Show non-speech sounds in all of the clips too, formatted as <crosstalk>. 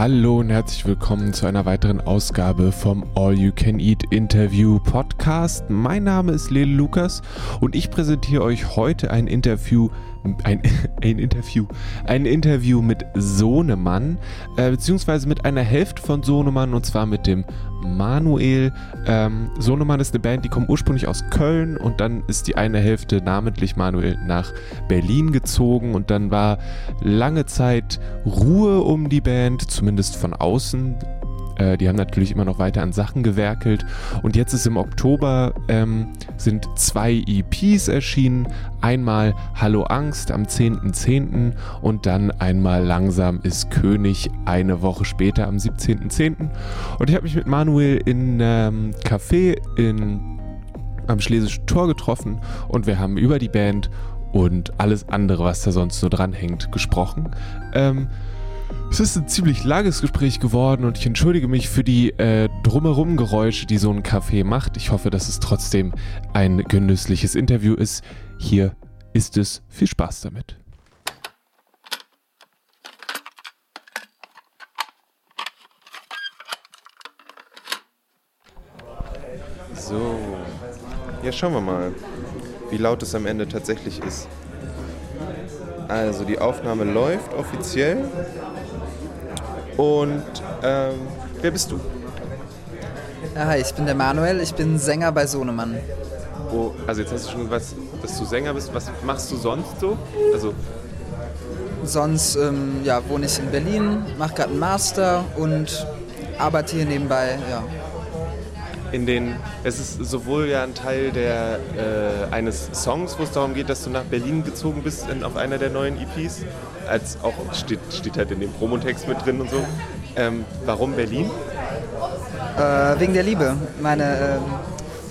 Hallo und herzlich willkommen zu einer weiteren Ausgabe vom All You Can Eat Interview Podcast. Mein Name ist Lele Lukas und ich präsentiere euch heute ein Interview ein, <laughs> ein Interview, ein Interview mit Sohnemann, äh, beziehungsweise mit einer Hälfte von Sohnemann und zwar mit dem Manuel. Ähm, Sohnemann ist eine Band, die kommt ursprünglich aus Köln und dann ist die eine Hälfte, namentlich Manuel, nach Berlin gezogen und dann war lange Zeit Ruhe um die Band, zumindest von außen. Äh, die haben natürlich immer noch weiter an Sachen gewerkelt. Und jetzt ist im Oktober ähm, sind zwei EPs erschienen. Einmal Hallo Angst am 10.10. .10. und dann einmal Langsam ist König eine Woche später am 17.10. Und ich habe mich mit Manuel in ähm, Café in, am Schlesischen Tor getroffen und wir haben über die Band und alles andere, was da sonst so dranhängt, gesprochen. Ähm, es ist ein ziemlich langes Gespräch geworden und ich entschuldige mich für die äh, drumherum Geräusche, die so ein Café macht. Ich hoffe, dass es trotzdem ein genüssliches Interview ist. Hier ist es. Viel Spaß damit. So, ja schauen wir mal, wie laut es am Ende tatsächlich ist. Also die Aufnahme läuft offiziell. Und ähm, wer bist du? hi, ich bin der Manuel, ich bin Sänger bei Sohnemann. Oh, also jetzt hast du schon was, dass du Sänger bist. Was machst du sonst so? Also sonst ähm, ja, wohne ich in Berlin, mache gerade einen Master und arbeite hier nebenbei. Ja. In den, es ist sowohl ja ein Teil der, äh, eines Songs, wo es darum geht, dass du nach Berlin gezogen bist in, auf einer der neuen EPs als auch steht, steht halt in dem Promotext mit drin und so. Ähm, warum Berlin? Äh, wegen der Liebe. Meine äh,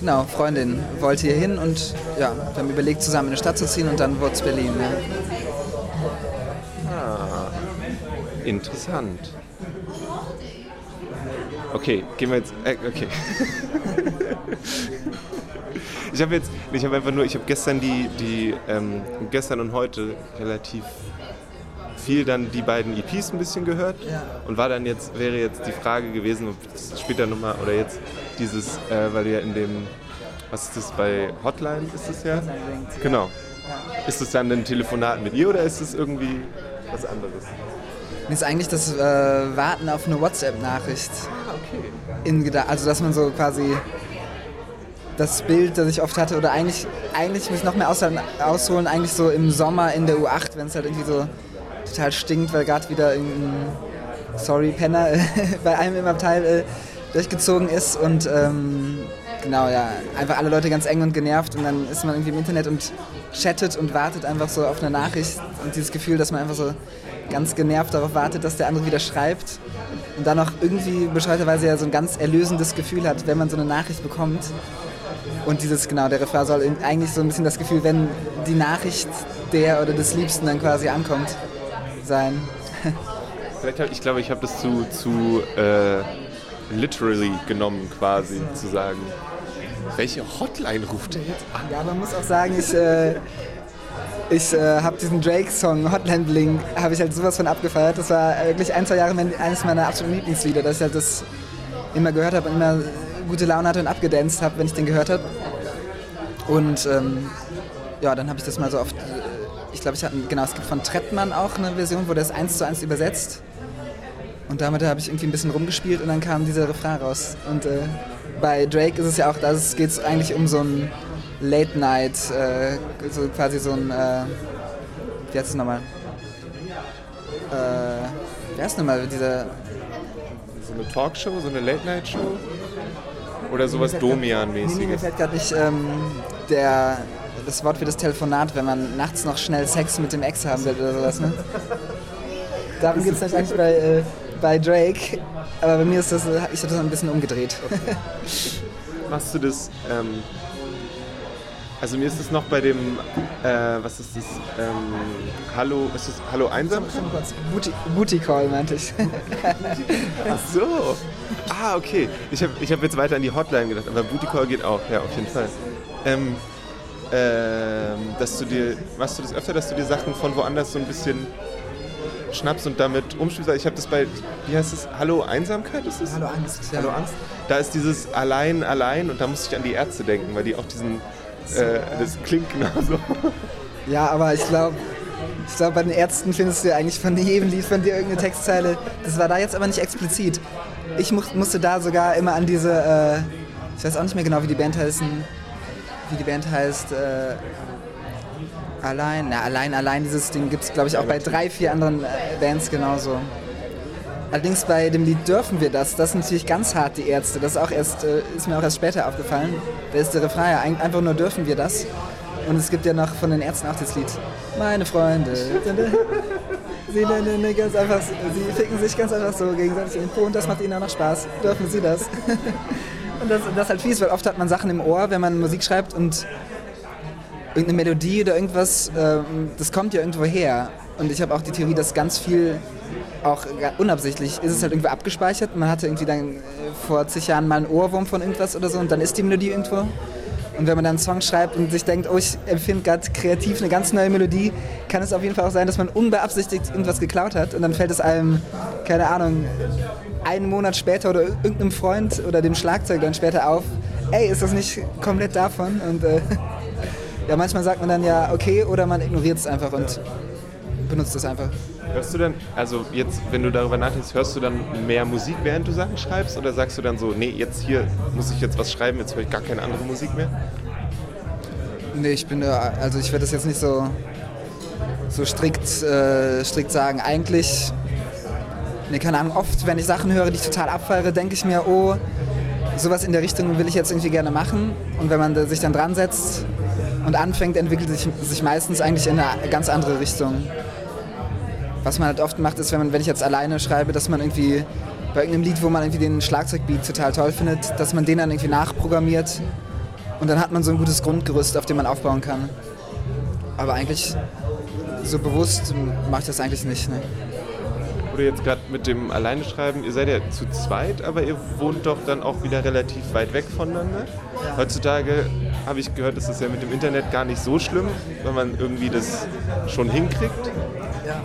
genau, Freundin wollte hier hin und ja, wir haben überlegt, zusammen in eine Stadt zu ziehen und dann wurde es Berlin. Ja. Ah, interessant. Okay, gehen wir jetzt. Äh, okay. <laughs> ich habe jetzt, ich habe einfach nur, ich habe gestern die, die ähm, gestern und heute relativ viel dann die beiden EPs ein bisschen gehört und war dann jetzt, wäre jetzt die Frage gewesen, später nochmal, oder jetzt dieses, äh, weil du ja in dem, was ist das bei Hotline ist es ja? Genau. Ist es dann ein Telefonat mit ihr oder ist es irgendwie was anderes? Mir ist eigentlich das äh, Warten auf eine WhatsApp-Nachricht. Ah, okay. also, dass man so quasi das Bild, das ich oft hatte, oder eigentlich, eigentlich muss ich noch mehr ausholen, eigentlich so im Sommer in der U8, wenn es halt irgendwie so total stinkt, weil gerade wieder ein Sorry Penner <laughs> bei einem im Abteil äh, durchgezogen ist und ähm, genau, ja, einfach alle Leute ganz eng und genervt und dann ist man irgendwie im Internet und chattet und wartet einfach so auf eine Nachricht und dieses Gefühl, dass man einfach so ganz genervt darauf wartet, dass der andere wieder schreibt und dann auch irgendwie bescheuerterweise ja so ein ganz erlösendes Gefühl hat, wenn man so eine Nachricht bekommt. Und dieses, genau, der Refrain soll eigentlich so ein bisschen das Gefühl, wenn die Nachricht der oder des Liebsten dann quasi ankommt sein. Vielleicht ich glaube, ich habe das zu, zu äh, literally genommen, quasi, zu sagen. Welche Hotline ruft er jetzt an? Ja, man muss auch sagen, ich, äh, ich äh, habe diesen Drake-Song Hotline Bling, habe ich halt sowas von abgefeiert. Das war wirklich ein, zwei Jahre eines meiner absoluten Lieblingslieder, dass ich halt das immer gehört habe und immer gute Laune hatte und abgedanced habe, wenn ich den gehört habe. Und ähm, ja, dann habe ich das mal so oft ich glaube, genau, es gibt von Trettmann auch eine Version, wo das eins zu eins übersetzt. Und damit habe ich irgendwie ein bisschen rumgespielt und dann kam dieser Refrain raus. Und äh, bei Drake ist es ja auch, da geht es eigentlich um so ein Late Night, äh, so quasi so ein, äh, wie heißt es nochmal? Äh, wie heißt es nochmal, dieser... So eine Talkshow, so eine Late Night Show? Oder sowas Domian-mäßiges? Nee, mir fällt gerade nicht ähm, der das Wort für das Telefonat, wenn man nachts noch schnell Sex mit dem Ex haben will oder sowas. Ne? Darum geht es eigentlich bei, äh, bei Drake. Aber bei mir ist das, ich habe das ein bisschen umgedreht. Okay. Machst du das, ähm, also mir ist es noch bei dem, äh, was ist das, ähm, Hallo, ist das Hallo Einsam? Booty, Booty Call meinte ich. Ach so. Ah, okay. Ich habe ich hab jetzt weiter an die Hotline gedacht, aber Booty Call geht auch, ja, auf jeden Fall. Ähm, dass du dir, machst du das öfter, dass du dir Sachen von woanders so ein bisschen schnappst und damit umspielst. Ich habe das bei, wie heißt es, Hallo Einsamkeit ist es? Hallo Angst. Ja. Hallo Angst. Da ist dieses Allein, Allein und da musste ich an die Ärzte denken, weil die auch diesen, äh, das klingt genauso. Ja, aber ich glaube, ich glaube, bei den Ärzten findest du ja eigentlich von jedem Lied von dir irgendeine Textzeile. Das war da jetzt aber nicht explizit. Ich mu musste da sogar immer an diese, äh, ich weiß auch nicht mehr genau, wie die Band heißt, wie die Band heißt, äh, Allein, na, allein, allein, dieses Ding gibt es, glaube ich, auch bei drei, vier anderen äh, Bands genauso. Allerdings bei dem Lied Dürfen wir das, das ist natürlich ganz hart, die Ärzte. Das ist, auch erst, äh, ist mir auch erst später aufgefallen. Da ist der Refrain ja einfach nur Dürfen wir das. Und es gibt ja noch von den Ärzten auch das Lied Meine Freunde. <laughs> Sie, ganz einfach, sie ficken sich ganz einfach so gegenseitig in den Po und das macht ihnen auch noch Spaß. Dürfen sie das? <laughs> Und das, das ist halt fies, weil oft hat man Sachen im Ohr, wenn man Musik schreibt und irgendeine Melodie oder irgendwas, ähm, das kommt ja irgendwo her. Und ich habe auch die Theorie, dass ganz viel, auch unabsichtlich, ist es halt irgendwie abgespeichert. Man hatte irgendwie dann äh, vor zig Jahren mal einen Ohrwurm von irgendwas oder so und dann ist die Melodie irgendwo. Und wenn man dann einen Song schreibt und sich denkt, oh, ich empfinde gerade kreativ eine ganz neue Melodie, kann es auf jeden Fall auch sein, dass man unbeabsichtigt irgendwas geklaut hat und dann fällt es einem, keine Ahnung, einen Monat später oder irgendeinem Freund oder dem Schlagzeug dann später auf, ey, ist das nicht komplett davon? Und äh, <laughs> ja, manchmal sagt man dann ja okay oder man ignoriert es einfach und benutzt es einfach. Hörst du dann, also jetzt, wenn du darüber nachdenkst, hörst du dann mehr Musik, während du Sachen schreibst? Oder sagst du dann so, nee, jetzt hier muss ich jetzt was schreiben, jetzt höre ich gar keine andere Musik mehr? Nee, ich bin, also ich werde das jetzt nicht so, so strikt, äh, strikt sagen. Eigentlich, nee, keine Ahnung, oft, wenn ich Sachen höre, die ich total abfeiere, denke ich mir, oh, sowas in der Richtung will ich jetzt irgendwie gerne machen. Und wenn man sich dann dran setzt und anfängt, entwickelt sich, sich meistens eigentlich in eine ganz andere Richtung. Was man halt oft macht, ist, wenn, man, wenn ich jetzt alleine schreibe, dass man irgendwie bei irgendeinem Lied, wo man irgendwie den Schlagzeugbeat total toll findet, dass man den dann irgendwie nachprogrammiert und dann hat man so ein gutes Grundgerüst, auf dem man aufbauen kann. Aber eigentlich so bewusst mache ich das eigentlich nicht. Ne? Oder jetzt gerade mit dem Alleine schreiben, ihr seid ja zu zweit, aber ihr wohnt doch dann auch wieder relativ weit weg voneinander. Heutzutage habe ich gehört, ist das ja mit dem Internet gar nicht so schlimm, wenn man irgendwie das schon hinkriegt.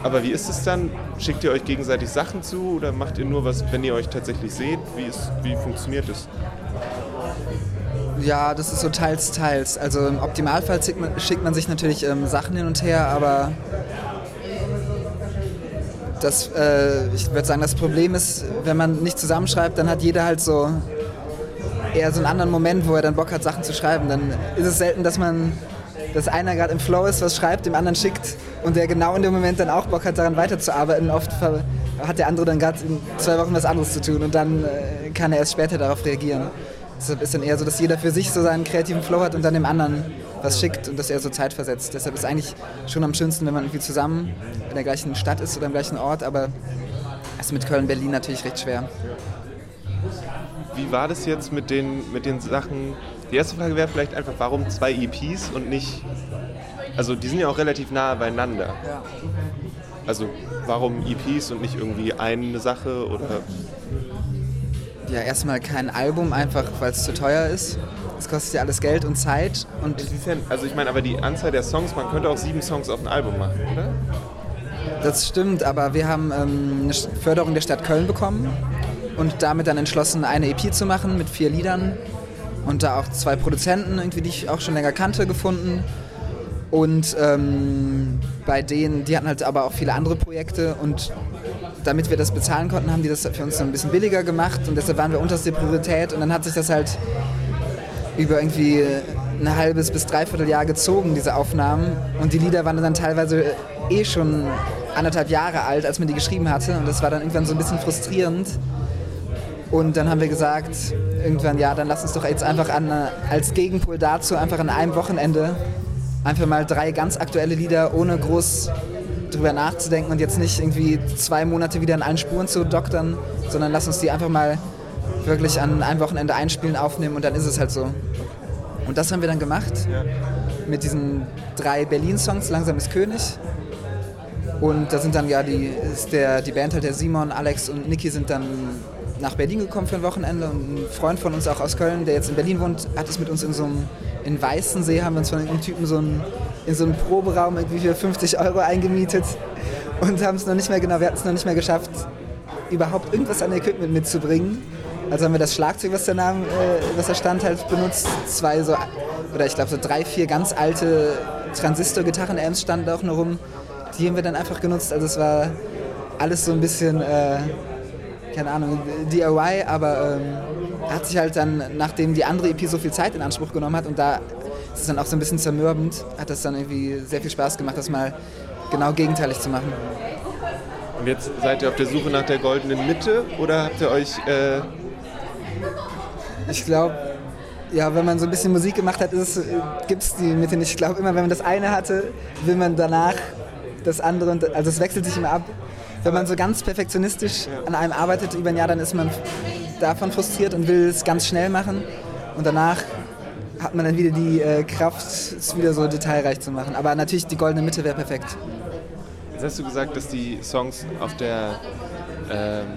Aber wie ist es dann? Schickt ihr euch gegenseitig Sachen zu oder macht ihr nur was, wenn ihr euch tatsächlich seht? Wie, ist, wie funktioniert das? Ja, das ist so teils, teils. Also im Optimalfall schickt man, schickt man sich natürlich ähm, Sachen hin und her, aber das, äh, ich würde sagen, das Problem ist, wenn man nicht zusammenschreibt, dann hat jeder halt so eher so einen anderen Moment, wo er dann Bock hat, Sachen zu schreiben. Dann ist es selten, dass man, dass einer gerade im Flow ist, was schreibt, dem anderen schickt und der genau in dem Moment dann auch Bock hat, daran weiterzuarbeiten. Oft hat der andere dann gerade in zwei Wochen was anderes zu tun und dann äh, kann er erst später darauf reagieren. Deshalb ist dann eher so, dass jeder für sich so seinen kreativen Flow hat und dann dem anderen was schickt und das eher so zeitversetzt. Deshalb ist es eigentlich schon am schönsten, wenn man irgendwie zusammen in der gleichen Stadt ist oder im gleichen Ort, aber das ist mit Köln-Berlin natürlich recht schwer. Wie war das jetzt mit den, mit den Sachen? Die erste Frage wäre vielleicht einfach, warum zwei EPs und nicht. Also, die sind ja auch relativ nah beieinander. Ja. Also, warum EPs und nicht irgendwie eine Sache oder. Ja, erstmal kein Album, einfach weil es zu teuer ist. Es kostet ja alles Geld und Zeit. Und Inwiefern? Also, ich meine, aber die Anzahl der Songs, man könnte auch sieben Songs auf ein Album machen, oder? Das stimmt, aber wir haben ähm, eine Förderung der Stadt Köln bekommen und damit dann entschlossen, eine EP zu machen mit vier Liedern und da auch zwei Produzenten, irgendwie, die ich auch schon länger kannte, gefunden. Und ähm, bei denen, die hatten halt aber auch viele andere Projekte und damit wir das bezahlen konnten, haben die das für uns so ein bisschen billiger gemacht und deshalb waren wir unterste Priorität und dann hat sich das halt über irgendwie ein halbes bis dreiviertel Jahr gezogen, diese Aufnahmen. Und die Lieder waren dann teilweise eh schon anderthalb Jahre alt, als man die geschrieben hatte. Und das war dann irgendwann so ein bisschen frustrierend. Und dann haben wir gesagt, irgendwann, ja, dann lass uns doch jetzt einfach an, als Gegenpol dazu einfach an einem Wochenende einfach mal drei ganz aktuelle Lieder ohne groß drüber nachzudenken und jetzt nicht irgendwie zwei Monate wieder in allen Spuren zu doktern, sondern lass uns die einfach mal wirklich an einem Wochenende einspielen, aufnehmen und dann ist es halt so. Und das haben wir dann gemacht mit diesen drei Berlin-Songs, Langsam ist König. Und da sind dann ja die, ist der, die Band halt der Simon, Alex und Niki sind dann nach Berlin gekommen für ein Wochenende und ein Freund von uns auch aus Köln, der jetzt in Berlin wohnt, hat es mit uns in so einem, in Weißensee haben wir uns von einem Typen so einen, in so einem Proberaum irgendwie für 50 Euro eingemietet und haben es noch nicht mehr genau, wir hatten es noch nicht mehr geschafft, überhaupt irgendwas an Equipment mitzubringen. Also haben wir das Schlagzeug, was der Name, äh, was da stand, halt benutzt. Zwei so, oder ich glaube so drei, vier ganz alte Transistor-Gitarren-Amps standen auch noch rum. Die haben wir dann einfach genutzt. Also es war alles so ein bisschen, äh, keine Ahnung, DIY, aber ähm, hat sich halt dann, nachdem die andere EP so viel Zeit in Anspruch genommen hat und da ist es dann auch so ein bisschen zermürbend, hat das dann irgendwie sehr viel Spaß gemacht, das mal genau gegenteilig zu machen. Und jetzt seid ihr auf der Suche nach der goldenen Mitte oder habt ihr euch... Äh ich glaube, ja, wenn man so ein bisschen Musik gemacht hat, gibt es die Mitte nicht. Ich glaube immer, wenn man das eine hatte, will man danach das andere. Und, also es wechselt sich immer ab. Wenn man so ganz perfektionistisch an einem arbeitet über ein Jahr, dann ist man davon frustriert und will es ganz schnell machen. Und danach hat man dann wieder die äh, Kraft, es wieder so detailreich zu machen. Aber natürlich die goldene Mitte wäre perfekt. Jetzt hast du gesagt, dass die Songs auf der ähm,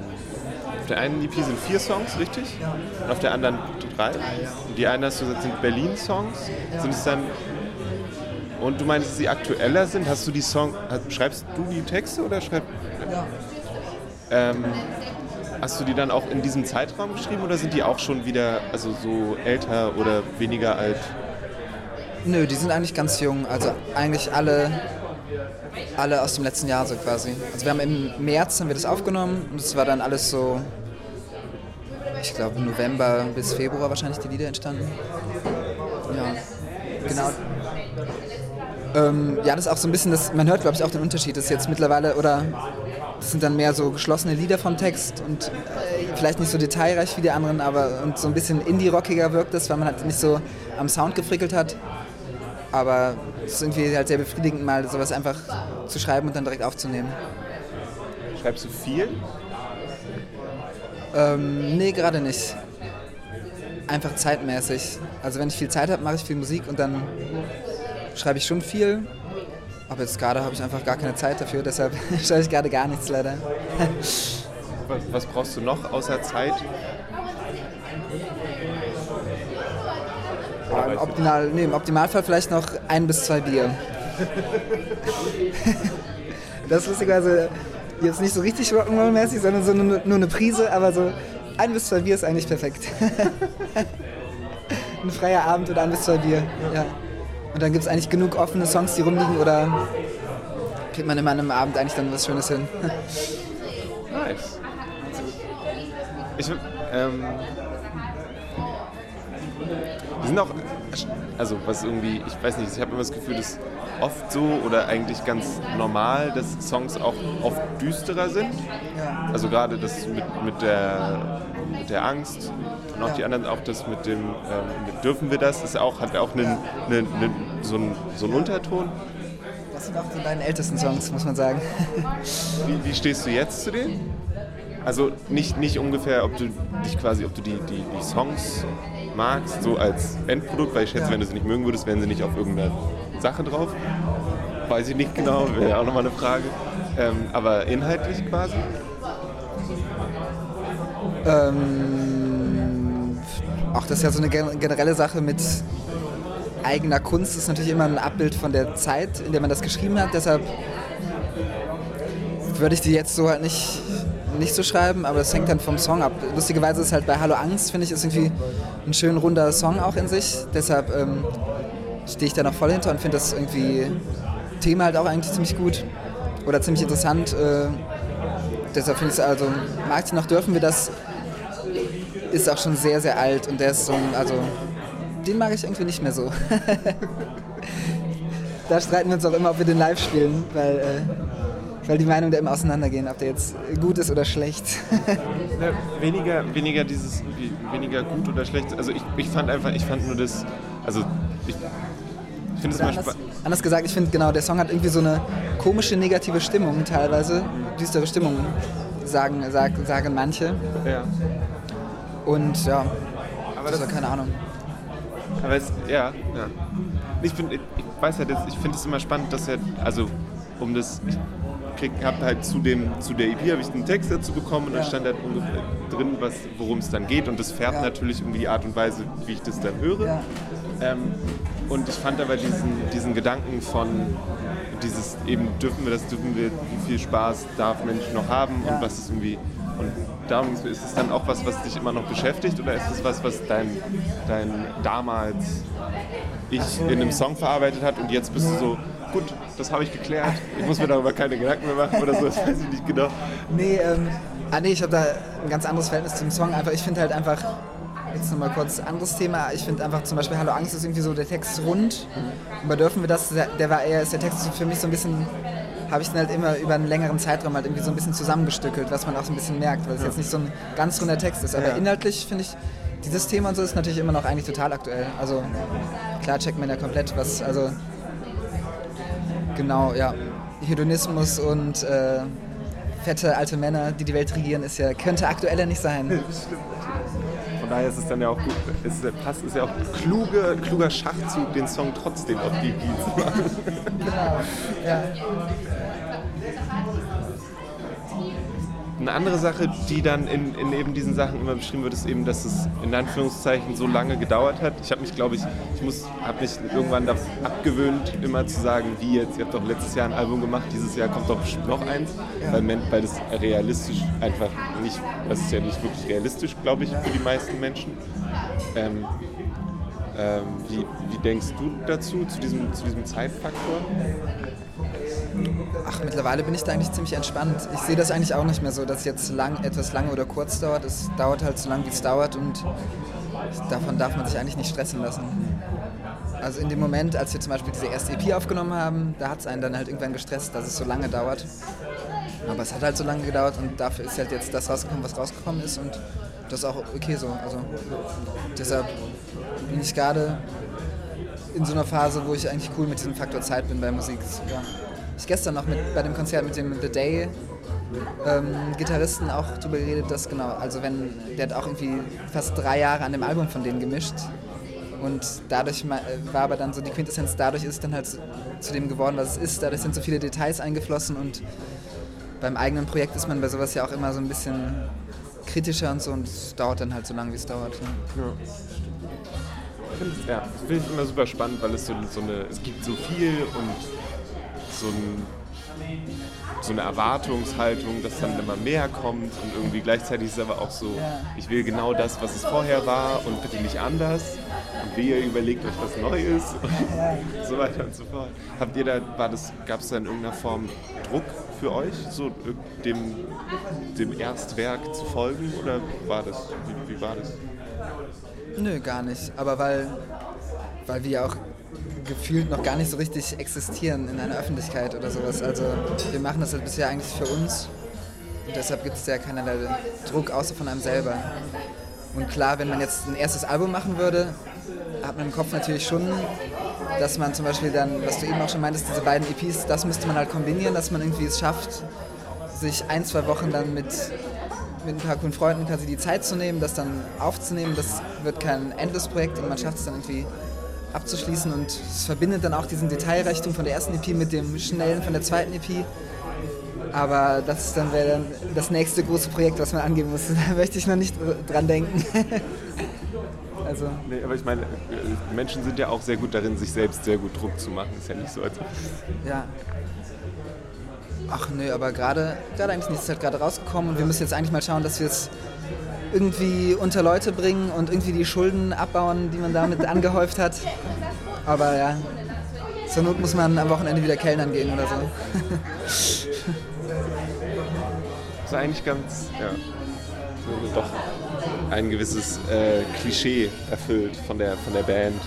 der einen EP sind vier Songs, richtig? Ja. Und auf der anderen drei? drei ja. Und die eine hast du gesagt, sind Berlin-Songs. Ja. Sind es dann. Und du meinst, dass sie aktueller sind? Hast du die Song. Schreibst du die Texte oder schreibst. Ja. Ähm, hast du die dann auch in diesem Zeitraum geschrieben oder sind die auch schon wieder also so älter oder weniger alt? Nö, die sind eigentlich ganz jung. Also eigentlich alle alle aus dem letzten Jahr so quasi. Also wir haben im März haben wir das aufgenommen und es war dann alles so, ich glaube November bis Februar wahrscheinlich die Lieder entstanden. Ja, genau. Ähm, ja, das ist auch so ein bisschen, das, man hört glaube ich auch den Unterschied, das ist jetzt mittlerweile, oder das sind dann mehr so geschlossene Lieder vom Text und äh, vielleicht nicht so detailreich wie die anderen, aber und so ein bisschen indie-rockiger wirkt das, weil man halt nicht so am Sound gefrickelt hat. Aber es ist irgendwie halt sehr befriedigend, mal sowas einfach zu schreiben und dann direkt aufzunehmen. Schreibst du viel? Ähm, nee, gerade nicht. Einfach zeitmäßig. Also wenn ich viel Zeit habe, mache ich viel Musik und dann schreibe ich schon viel. Aber jetzt gerade habe ich einfach gar keine Zeit dafür, deshalb <laughs> schreibe ich gerade gar nichts leider. was, brauchst du noch außer Zeit? Im, Optimal, nee, Im Optimalfall vielleicht noch ein bis zwei Bier. <laughs> das ist lustigerweise jetzt nicht so richtig Rock'n'Roll-mäßig, sondern so nur, nur eine Prise, aber so ein bis zwei Bier ist eigentlich perfekt. <laughs> ein freier Abend oder ein bis zwei Bier. Ja. Und dann gibt es eigentlich genug offene Songs, die rumliegen oder kriegt man immer an einem Abend eigentlich dann was Schönes hin. <laughs> nice. Ich, ähm, die sind auch, also was irgendwie, ich weiß nicht, ich habe immer das Gefühl, dass oft so oder eigentlich ganz normal, dass Songs auch oft düsterer sind. Ja. Also gerade das mit, mit, der, mit der Angst und auch ja. die anderen, auch das mit dem ähm, mit Dürfen wir das, ist auch, hat auch einen, ja. einen, einen, so, einen, so einen Unterton. Das sind auch die beiden ältesten Songs, muss man sagen. <laughs> Wie, wie stehst du jetzt zu denen? Also nicht, nicht ungefähr, ob du dich quasi, ob du die, die, die Songs magst, so als Endprodukt, weil ich schätze, ja. wenn du sie nicht mögen würdest, wären sie nicht auf irgendeiner Sache drauf. Weiß ich nicht genau, wäre auch nochmal eine Frage. Ähm, aber inhaltlich quasi? Ähm, auch das ist ja so eine generelle Sache mit eigener Kunst. Das ist natürlich immer ein Abbild von der Zeit, in der man das geschrieben hat. Deshalb würde ich die jetzt so halt nicht nicht so schreiben, aber es hängt dann vom Song ab. Lustigerweise ist halt bei Hallo Angst, finde ich, ist irgendwie ein schön runder Song auch in sich. Deshalb ähm, stehe ich da noch voll hinter und finde das irgendwie Thema halt auch eigentlich ziemlich gut oder ziemlich interessant. Äh, deshalb finde ich es also, mag ich noch dürfen wir das, ist auch schon sehr, sehr alt und der ist so ein, also den mag ich irgendwie nicht mehr so. <laughs> da streiten wir uns auch immer, ob wir den live spielen, weil äh, weil die Meinungen da immer auseinandergehen, ob der jetzt gut ist oder schlecht. <laughs> ja, weniger, weniger dieses, weniger gut oder schlecht. Also ich, ich fand einfach, ich fand nur das, also ich, finde es immer spannend. Anders gesagt, ich finde genau, der Song hat irgendwie so eine komische negative Stimmung teilweise, düstere Stimmung, sagen, sagen, sagen manche. Ja. Und ja, aber das, ist keine Ahnung. Aber es, ja, ja. Ich, bin, ich weiß halt, ich finde es immer spannend, dass er, also um das, ich habe halt zu, dem, zu der EP habe ich einen Text dazu bekommen und ja. da stand halt drin, worum es dann geht und das färbt ja. natürlich irgendwie die Art und Weise, wie ich das dann höre. Ja. Ähm, und ich fand aber diesen, diesen Gedanken von dieses eben dürfen wir das, dürfen wir, wie viel Spaß darf Mensch noch haben und was ist irgendwie. Und darum ist es dann auch was, was dich immer noch beschäftigt oder ist es was, was dein, dein damals ich in einem Song verarbeitet hat und jetzt bist du so, gut, das habe ich geklärt, ich muss mir darüber keine Gedanken mehr machen oder so, das weiß ich nicht genau. Nee, ähm, ah, nee ich habe da ein ganz anderes Verhältnis zum Song. Einfach, ich finde halt einfach, jetzt nochmal kurz anderes Thema, ich finde einfach zum Beispiel Hallo Angst ist irgendwie so, der Text rund. Und bei Dürfen wir das, der war eher, ist der Text für mich so ein bisschen, habe ich den halt immer über einen längeren Zeitraum halt irgendwie so ein bisschen zusammengestückelt, was man auch so ein bisschen merkt, weil es jetzt nicht so ein ganz runder Text ist. Aber Ja. inhaltlich finde ich, dieses Thema und so ist natürlich immer noch eigentlich total aktuell. Also klar checkt man ja komplett, was, also genau, ja. Hedonismus und äh, fette alte Männer, die die Welt regieren, ist ja, könnte aktueller nicht sein. <laughs> Von daher ist es dann ja auch gut, ist, passt, ist ja auch kluge, kluger Schachzug, den Song trotzdem auf die EP zu machen. genau. Ja. Eine andere Sache, die dann in, in eben diesen Sachen immer beschrieben wird, ist eben, dass es in Anführungszeichen so lange gedauert hat. Ich habe mich, glaube ich, ich muss, habe mich irgendwann da abgewöhnt, immer zu sagen, wie jetzt, ihr habt doch letztes Jahr ein Album gemacht, dieses Jahr kommt doch bestimmt noch eins, weil, men- weil das realistisch einfach nicht, das ist ja nicht wirklich realistisch, glaube ich, für die meisten Menschen. Ähm, ähm, wie, wie denkst du dazu, zu diesem, zu diesem Zeitfaktor? Ach, mittlerweile bin ich da eigentlich ziemlich entspannt. Ich sehe das eigentlich auch nicht mehr so, dass jetzt lang, etwas lange oder kurz dauert. Es dauert halt so lange, wie es dauert und davon darf man sich eigentlich nicht stressen lassen. Also in dem Moment, als wir zum Beispiel diese erste EP aufgenommen haben, da hat es einen dann halt irgendwann gestresst, dass es so lange dauert. Aber es hat halt so lange gedauert und dafür ist halt jetzt das rausgekommen, was rausgekommen ist und das ist auch okay so. Also deshalb bin ich gerade in so einer Phase, wo ich eigentlich cool mit diesem Faktor Zeit bin bei Musik. Ja. Ich gestern noch mit, bei dem Konzert mit dem The Day ähm, Gitarristen auch drüber geredet, dass genau, also wenn, der hat auch irgendwie fast drei Jahre an dem Album von denen gemischt und dadurch war aber dann so die Quintessenz, dadurch ist dann halt zu, dem geworden, was es ist, dadurch sind so viele Details eingeflossen und beim eigenen Projekt ist man bei sowas ja auch immer so ein bisschen kritischer und so und es dauert dann halt so lange, wie es dauert. Ja. Ja, ja finde ich immer super spannend, weil es so, so eine, es gibt so viel und so, ein, so eine Erwartungshaltung, dass dann immer mehr kommt und irgendwie gleichzeitig ist es aber auch so, ich will genau das, was es vorher war und bitte nicht anders und wehe, überlegt euch was Neues <laughs> und so weiter und so fort. Habt ihr da, war das, gab es da in irgendeiner Form Druck für euch, so dem, dem Erstwerk zu folgen oder war das, wie, wie war das? Nö, gar nicht. Aber weil, weil wir auch gefühlt noch gar nicht so richtig existieren in einer Öffentlichkeit oder sowas. Also wir machen das halt bisher eigentlich für uns. Und deshalb gibt es ja keinerlei Druck außer von einem selber. Und klar, wenn man jetzt ein erstes Album machen würde, hat man im Kopf natürlich schon, dass man zum Beispiel dann, was du eben auch schon meintest, diese beiden EPs, das müsste man halt kombinieren, dass man irgendwie es schafft, sich ein, zwei Wochen dann mit, mit ein paar coolen Freunden quasi die Zeit zu nehmen, das dann aufzunehmen. Das wird kein Endless-Projekt und man schafft es dann irgendwie abzuschließen und es verbindet dann auch diesen Detailreichtum von der ersten EP mit dem schnellen von der zweiten EP. Aber das ist dann wäre dann das nächste große Projekt, was man angehen muss. <laughs> Da möchte ich noch nicht dran denken. <laughs> also Nee, aber ich meine, äh, Menschen sind ja auch sehr gut darin, sich selbst sehr gut Druck zu machen. Ist ja nicht so, als Ja. Ach nö, aber gerade gerade eigentlich nicht. Es ist halt gerade rausgekommen und wir müssen jetzt eigentlich mal schauen, dass wir es irgendwie unter Leute bringen und irgendwie die Schulden abbauen, die man damit angehäuft hat. Aber ja, zur Not muss man am Wochenende wieder Kellnern gehen oder so. <laughs> ist eigentlich ganz, ja, so doch ein gewisses äh, Klischee erfüllt von der, von der Band.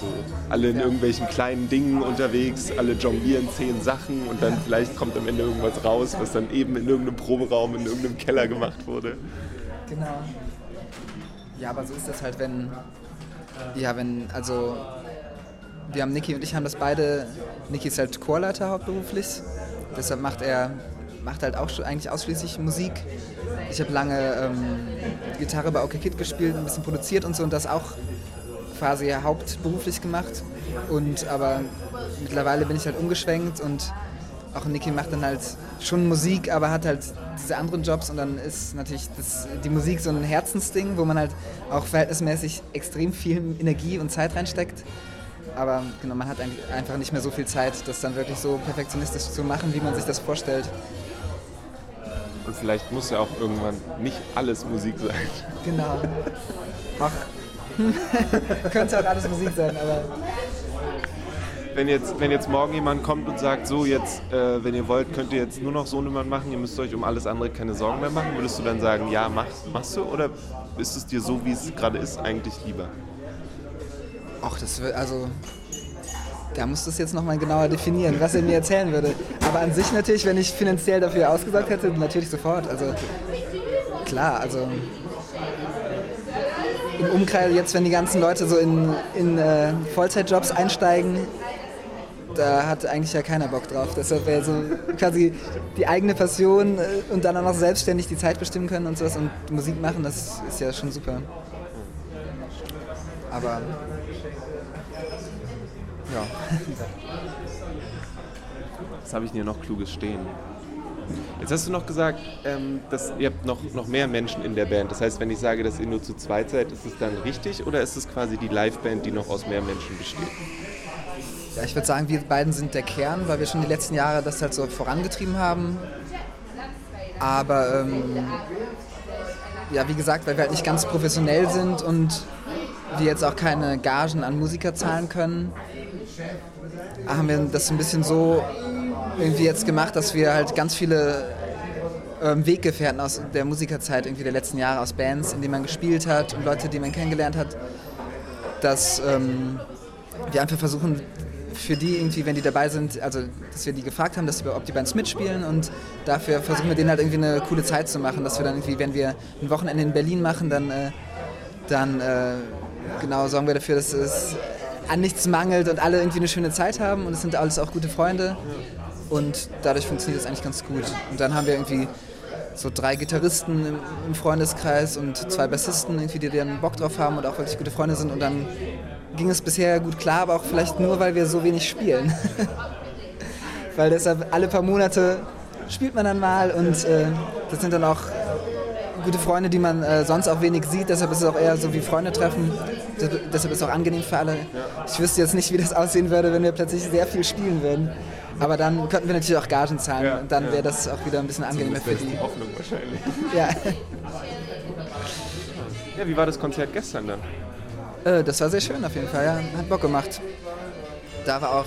So, alle in irgendwelchen kleinen Dingen unterwegs, alle jonglieren zehn Sachen und dann vielleicht kommt am Ende irgendwas raus, was dann eben in irgendeinem Proberaum, in irgendeinem Keller gemacht wurde. Genau. Ja, aber so ist das halt, wenn. Ja, wenn, also. Wir haben Niki und ich haben das beide. Niki ist halt Chorleiter hauptberuflich. Deshalb macht er macht halt auch eigentlich ausschließlich Musik. Ich habe lange ähm, Gitarre bei OK Kid gespielt, ein bisschen produziert und so und das auch quasi hauptberuflich gemacht. Und aber mittlerweile bin ich halt umgeschwenkt und auch Niki macht dann halt schon Musik, aber hat halt diese anderen Jobs und dann ist natürlich das, die Musik so ein Herzensding, wo man halt auch verhältnismäßig extrem viel Energie und Zeit reinsteckt. aber genau, man hat einfach nicht mehr so viel Zeit, das dann wirklich so perfektionistisch zu machen, wie man sich das vorstellt. Und vielleicht muss ja auch irgendwann nicht alles Musik sein. Genau. Ach, <laughs> könnte auch alles Musik sein, aber wenn jetzt, wenn jetzt morgen jemand kommt und sagt, so jetzt, äh, wenn ihr wollt, könnt ihr jetzt nur noch so Nummern machen, ihr müsst euch um alles andere keine Sorgen mehr machen, würdest du dann sagen, ja, machst, machst du? Oder ist es dir so, wie es gerade ist, eigentlich lieber? Ach, das wird, also, da musst du es jetzt nochmal genauer definieren, was er mir erzählen würde. Aber an sich natürlich, wenn ich finanziell dafür ausgesorgt hätte, natürlich sofort. Also, klar, also im Umkreis, jetzt wenn die ganzen Leute so in, in äh, Vollzeitjobs einsteigen, da hat eigentlich ja keiner Bock drauf. Deshalb wäre so quasi die eigene Passion äh, und dann auch noch selbstständig die Zeit bestimmen können und sowas und Musik machen, das ist ja schon super. Aber ja. <laughs> Was habe ich denn hier noch Kluges stehen? Jetzt hast du noch gesagt, ähm, dass ihr habt noch, noch mehr Menschen in der Band. Das heißt, wenn ich sage, dass ihr nur zu zweit seid, ist es dann richtig oder ist es quasi die Liveband, die noch aus mehr Menschen besteht? Ja, ich würde sagen, wir beiden sind der Kern, weil wir schon die letzten Jahre das halt so vorangetrieben haben. Aber ähm, ja, wie gesagt, weil wir halt nicht ganz professionell sind und wir jetzt auch keine Gagen an Musiker zahlen können, haben wir das ein bisschen so irgendwie jetzt gemacht, dass wir halt ganz viele ähm, Weggefährten aus der Musikerzeit irgendwie der letzten Jahre aus Bands, in denen man gespielt hat und Leute, die man kennengelernt hat, dass ähm, wir einfach versuchen, für die irgendwie, wenn die dabei sind, also dass wir die gefragt haben, dass wir, ob die bei uns mitspielen und dafür versuchen wir denen halt irgendwie eine coole Zeit zu machen, dass wir dann irgendwie, wenn wir ein Wochenende in Berlin machen, dann, äh, dann äh, genau sorgen wir dafür, dass es an nichts mangelt und alle irgendwie eine schöne Zeit haben und es sind alles auch gute Freunde und dadurch funktioniert es eigentlich ganz gut. Und dann haben wir irgendwie so drei Gitarristen im, im Freundeskreis und zwei Bassisten, irgendwie, die dann Bock drauf haben und auch wirklich gute Freunde sind und dann ging es bisher gut klar, aber auch vielleicht nur, weil wir so wenig spielen. <laughs> weil deshalb alle paar Monate spielt man dann mal und äh, das sind dann auch gute Freunde, die man äh, sonst auch wenig sieht. Deshalb ist es auch eher so wie Freunde treffen. deshalb ist es auch angenehm für alle. Ich wüsste jetzt nicht, wie das aussehen würde, wenn wir plötzlich sehr viel spielen würden. Aber dann könnten wir natürlich auch Gagen zahlen ja, und dann wäre das auch wieder ein bisschen angenehmer für die. Hoffnung wahrscheinlich. Ja. Ja, wie war das Konzert gestern dann? Äh, das war sehr schön auf jeden Fall, ja. Hat Bock gemacht. Da war auch,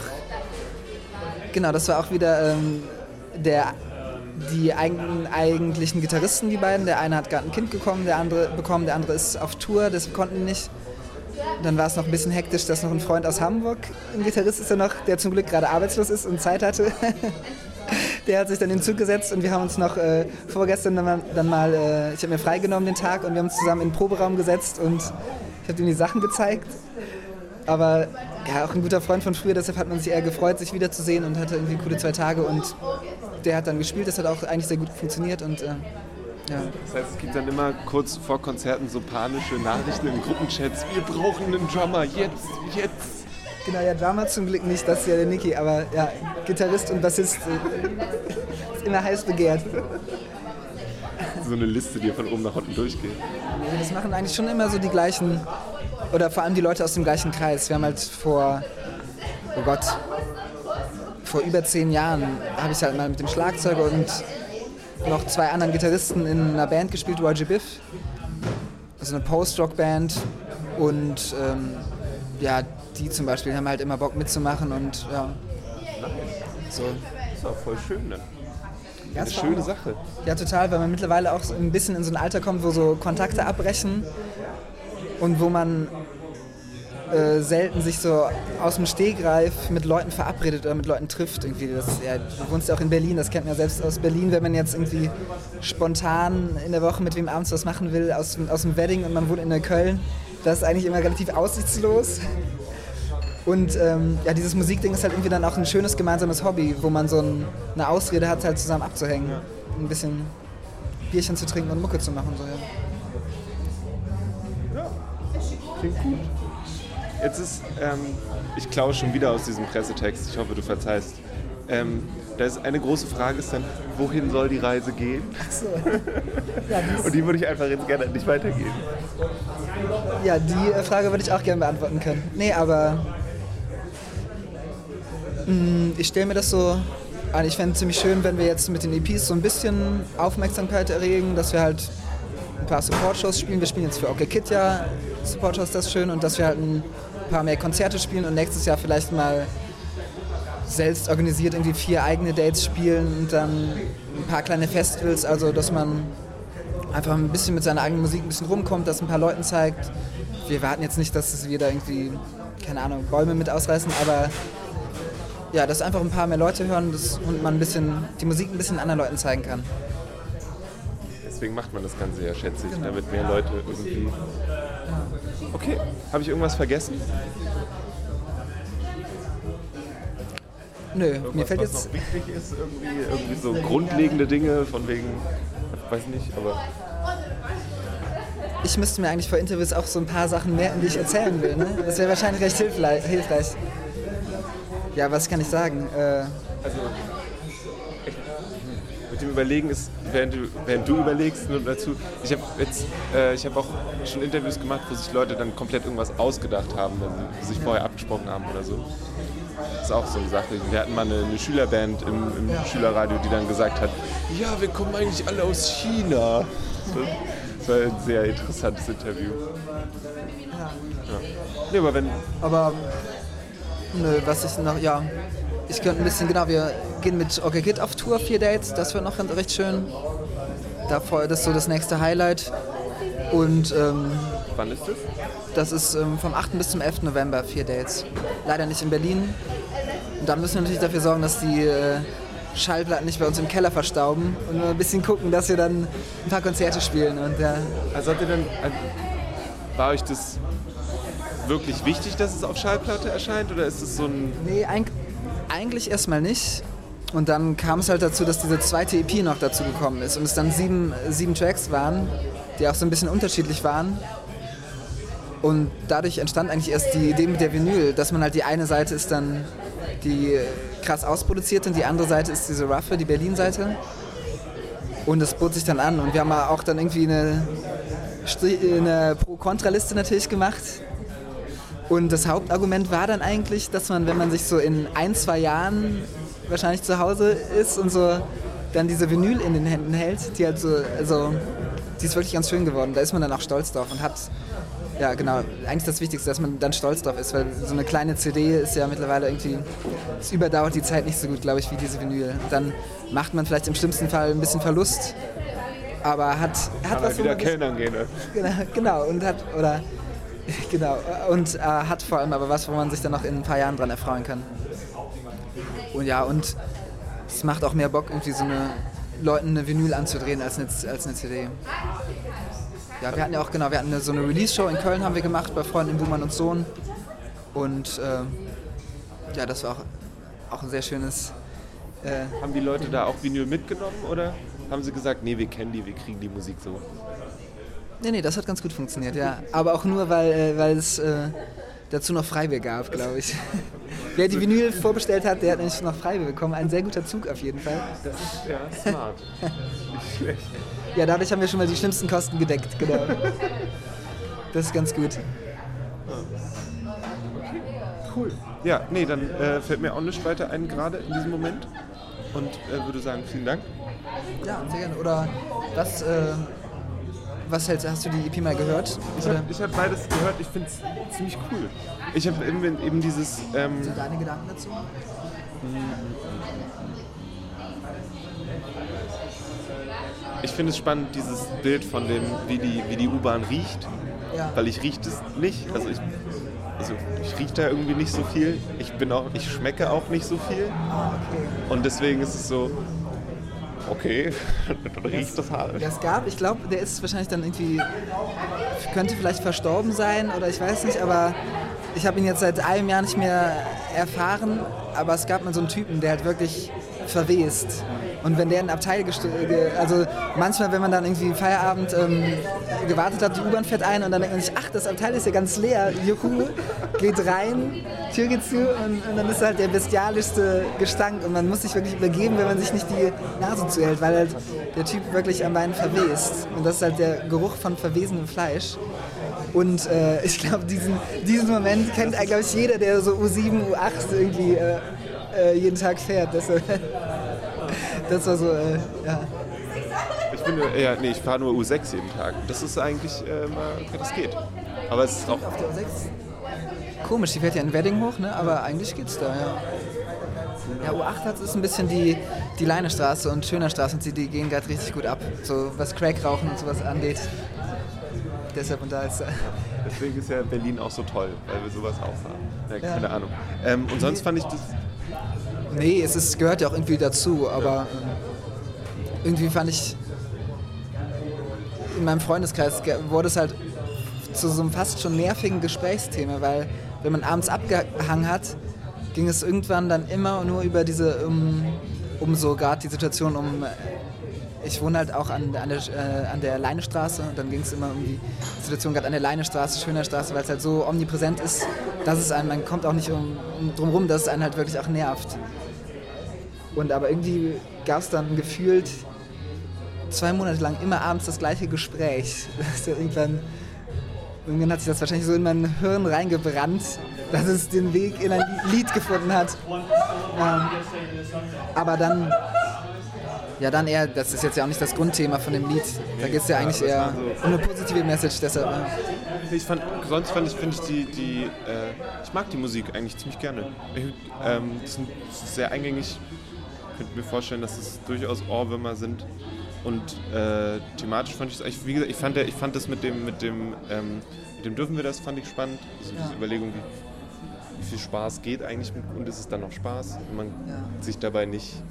genau, das war auch wieder ähm, der, die eigentlichen Gitarristen, die beiden. Der eine hat gerade ein Kind bekommen, der andere bekommen, der andere ist auf Tour, das konnten nicht. Dann war es noch ein bisschen hektisch, dass noch ein Freund aus Hamburg, ein Gitarrist ist er noch, der zum Glück gerade arbeitslos ist und Zeit hatte. <laughs> der hat sich dann in den Zug gesetzt und wir haben uns noch äh, vorgestern dann mal, dann mal äh, ich habe mir freigenommen den Tag und wir haben uns zusammen in den Proberaum gesetzt und ich habe ihm die Sachen gezeigt. Aber ja, auch ein guter Freund von früher, deshalb hat man sich eher gefreut, sich wiederzusehen und hatte irgendwie coole zwei Tage und der hat dann gespielt, das hat auch eigentlich sehr gut funktioniert und äh, ja. Das heißt, es gibt dann immer kurz vor Konzerten so panische Nachrichten in Gruppenchats, wir brauchen einen Drummer, jetzt, jetzt. Genau, ja, Drummer zum Glück nicht, das ist ja der Niki, aber ja, Gitarrist und Bassist äh, <laughs> ist immer heiß begehrt so eine Liste, die von oben nach unten durchgeht. Das machen eigentlich schon immer so die gleichen, oder vor allem die Leute aus dem gleichen Kreis. Wir haben halt vor, oh Gott, vor über zehn Jahren habe ich halt mal mit dem Schlagzeuger und noch zwei anderen Gitarristen in einer Band gespielt, YG Biff. Also eine Post-Rock-Band. Und ähm, ja, die zum Beispiel haben halt immer Bock mitzumachen und ja. So. Das ist auch voll schön, ne? Ja, eine schöne Sache. Ja, total, weil man mittlerweile auch so ein bisschen in so ein Alter kommt, wo so Kontakte abbrechen und wo man äh, selten sich so aus dem Stegreif mit Leuten verabredet oder mit Leuten trifft. Irgendwie. Das, ja, du wohnst ja auch in Berlin, das kennt man ja selbst aus Berlin, wenn man jetzt irgendwie spontan in der Woche mit wem abends was machen will, aus, aus dem Wedding und man wohnt in Köln. Das ist eigentlich immer relativ aussichtslos. Und ähm, ja, dieses Musikding ist halt irgendwie dann auch ein schönes gemeinsames Hobby, wo man so ein, eine Ausrede hat, halt zusammen abzuhängen. Ja. Ein bisschen Bierchen zu trinken und Mucke zu machen. So, ja. ja, klingt gut. Jetzt ist, ähm, ich klaue schon wieder aus diesem Pressetext, ich hoffe, du verzeihst. Ähm, da ist eine große Frage ist dann, wohin soll die Reise gehen? Ach so. <laughs> Ja, und die würde ich einfach jetzt gerne nicht weitergeben. Ja, die äh, Frage würde ich auch gerne beantworten können. Nee, aber ich stelle mir das so an, ich fände es ziemlich schön, wenn wir jetzt mit den EPs so ein bisschen Aufmerksamkeit erregen, dass wir halt ein paar Support-Shows spielen. Wir spielen jetzt für OK Kid ja Support-Shows, das ist schön. Und dass wir halt ein paar mehr Konzerte spielen und nächstes Jahr vielleicht mal selbst organisiert irgendwie vier eigene Dates spielen und dann ein paar kleine Festivals, also dass man einfach ein bisschen mit seiner eigenen Musik ein bisschen rumkommt, das ein paar Leuten zeigt. Wir warten jetzt nicht, dass wir da irgendwie, keine Ahnung, Bäume mit ausreißen, aber ja, dass einfach ein paar mehr Leute hören und man ein bisschen die Musik ein bisschen anderen Leuten zeigen kann. Deswegen macht man das Ganze ja, schätze ich, genau. damit mehr Leute irgendwie. Okay, habe ich irgendwas vergessen? Nö, irgendwas, mir fällt was jetzt. Noch wichtig ist, irgendwie, irgendwie so grundlegende Dinge, von wegen, weiß nicht, aber. Ich müsste mir eigentlich vor Interviews auch so ein paar Sachen merken, die ich erzählen will. Ne? Das wäre wahrscheinlich recht hilfreich. Ja, was kann ich sagen? Äh, also, mit dem Überlegen ist, während du, während du überlegst, nur dazu, ich habe jetzt, äh, ich habe auch schon Interviews gemacht, wo sich Leute dann komplett irgendwas ausgedacht haben, wenn sie sich vorher abgesprochen haben oder so. Das ist auch so eine Sache. Wir hatten mal eine, eine Schülerband im, im ja. Schülerradio, die dann gesagt hat, ja, wir kommen eigentlich alle aus China. Das war ein sehr interessantes Interview. Ja. ja. Nee, aber wenn. Aber Nö, was ist noch, ja. Ich könnte ein bisschen, genau, wir gehen mit Okay Kid auf Tour, vier Dates, das wird noch recht schön. Das ist so das nächste Highlight. Und ähm, wann ist das? Das ist ähm, vom 8. bis zum 11. November, vier Dates. Leider nicht in Berlin. Und dann müssen wir natürlich dafür sorgen, dass die äh, Schallplatten nicht bei uns im Keller verstauben und ein bisschen gucken, dass wir dann ein paar Konzerte spielen. Und, ja. Also habt ihr dann, also war euch das wirklich wichtig, dass es auf Schallplatte erscheint oder ist es so ein. Nee, eigentlich erstmal nicht. Und dann kam es halt dazu, dass diese zweite EP noch dazu gekommen ist und es dann sieben, sieben Tracks waren, die auch so ein bisschen unterschiedlich waren. Und dadurch entstand eigentlich erst die Idee mit der Vinyl, dass man halt die eine Seite ist dann die krass ausproduzierte und die andere Seite ist diese roughe, die Berlin-Seite. Und das bot sich dann an. Und wir haben auch dann irgendwie eine, eine Pro-Kontra-Liste natürlich gemacht, und das Hauptargument war dann eigentlich, dass man, wenn man sich so in ein, zwei Jahren wahrscheinlich zu Hause ist und so dann diese Vinyl in den Händen hält, die halt so, also die ist wirklich ganz schön geworden. Da ist man dann auch stolz drauf und hat, ja genau, eigentlich das Wichtigste, dass man dann stolz drauf ist, weil so eine kleine CD ist ja mittlerweile irgendwie, es überdauert die Zeit nicht so gut, glaube ich, wie diese Vinyl. Dann macht man vielleicht im schlimmsten Fall ein bisschen Verlust, aber hat, hat Kann was. wieder Kellnern gehen. Ne? Genau, genau, und hat, oder <laughs> genau, und äh, hat vor allem aber was, wo man sich dann noch in ein paar Jahren dran erfreuen kann. Und ja, und es macht auch mehr Bock, irgendwie so eine Leuten eine Vinyl anzudrehen als eine, als eine CD. Ja, wir hatten ja auch, genau, wir hatten so eine Release-Show in Köln haben wir gemacht bei Freunden Buhmann und Sohn. Und äh, ja, das war auch, auch ein sehr schönes. Äh, haben die Leute da auch Vinyl mitgenommen oder haben sie gesagt, nee, wir kennen die, wir kriegen die Musik so? Nee, nee, das hat ganz gut funktioniert, ja. Aber auch nur, weil, äh, weil es äh, dazu noch Freibier gab, glaube ich. <laughs> Wer die Vinyl vorbestellt hat, der hat nämlich noch Freibier bekommen. Ein sehr guter Zug auf jeden Fall. Das ist ja smart. <laughs> Nicht schlecht. Ja, dadurch haben wir schon mal die schlimmsten Kosten gedeckt, genau. Das ist ganz gut. Okay, cool. Ja, nee, dann äh, fällt mir auch nichts weiter ein, gerade in diesem Moment. Und äh, würde sagen, vielen Dank. Ja, sehr gerne. Oder was äh, was hältst Hast du die EP mal gehört? Ich habe hab beides gehört. Ich finde es ziemlich cool. Ich habe eben, eben dieses. Ähm, Sind deine Gedanken dazu? Ich finde es spannend, dieses Bild von dem, wie die, wie die U-Bahn riecht. Ja. Weil ich rieche das nicht. Also ich, also ich rieche da irgendwie nicht so viel. Ich bin auch, ich schmecke auch nicht so viel. Ah, okay. Und deswegen ist es so, okay, <laughs> dann riecht das halt. Das gab, ich glaube, der ist wahrscheinlich dann irgendwie, könnte vielleicht verstorben sein oder ich weiß nicht, aber ich habe ihn jetzt seit einem Jahr nicht mehr erfahren, aber es gab mal so einen Typen, der halt wirklich verwest. Und wenn der in Abteil also manchmal, wenn man dann irgendwie Feierabend ähm, gewartet hat, die U-Bahn fährt ein und dann denkt man sich, ach, das Abteil ist ja ganz leer, juhu, geht rein, Tür geht zu und, und, dann ist halt der bestialischste Gestank und man muss sich wirklich übergeben, wenn man sich nicht die Nase zuhält, weil halt der Typ wirklich am Bein verwest. Und das ist halt der Geruch von verwesenem Fleisch. Und äh, ich glaube, diesen, diesen Moment kennt, glaube ich, jeder, der so U7, U8 irgendwie äh, äh, jeden Tag fährt. Das, <laughs> das war so, äh, ja. Ich bin, ja, nee, ich fahre nur U6 jeden Tag. Das ist eigentlich, äh, mal, das geht. Aber es ist auch. Auf der U6? Komisch, die fährt ja in Wedding hoch, ne? aber eigentlich geht's da, ja. Ja, U8 hat ist ein bisschen die, die Leinestraße und Schönerstraße und die, die gehen gerade richtig gut ab. So was Crack-Rauchen und sowas angeht. Deshalb und da ist. Äh Deswegen ist ja Berlin auch so toll, weil wir sowas auch haben. Ja, keine ja. Ahnung. Ähm, und sonst fand ich das. Nee, es ist, gehört ja auch irgendwie dazu, aber ja. irgendwie fand ich. In meinem Freundeskreis wurde es halt zu so einem fast schon nervigen Gesprächsthema, weil wenn man abends abgehangen hat, ging es irgendwann dann immer nur über diese, um, um so gerade die Situation um, ich wohne halt auch an, an der, äh, an der Leinestraße und dann ging es immer um die Situation gerade an der Leinestraße, Schöner Straße, weil es halt so omnipräsent ist, dass es einen, man kommt auch nicht um, um drum rum, dass es einen halt wirklich auch nervt. Und aber irgendwie gab es dann gefühlt zwei Monate lang immer abends das gleiche Gespräch. <laughs> Dass irgendwann Irgendwann hat sich das wahrscheinlich so in mein Hirn reingebrannt, dass es den Weg in ein Lied gefunden hat. Ähm, aber dann, ja dann eher, das ist jetzt ja auch nicht das Grundthema von dem Lied. Da geht es ja eigentlich eher um eine positive Message. Deshalb, ich fand, sonst fand ich, finde ich die, die äh, ich mag die Musik eigentlich ziemlich gerne. Ich, ähm, die sind sehr eingängig. Ich könnte mir vorstellen, dass es durchaus Ohrwürmer sind. Und äh, thematisch fand ich es, wie gesagt, ich fand, ich fand das mit dem, mit dem, ähm, mit dem dürfen wir das, fand ich spannend. Also ja. diese Überlegung, wie, wie, viel Spaß geht eigentlich mit, und ist es dann noch Spaß? Und man ja. sich dabei nicht,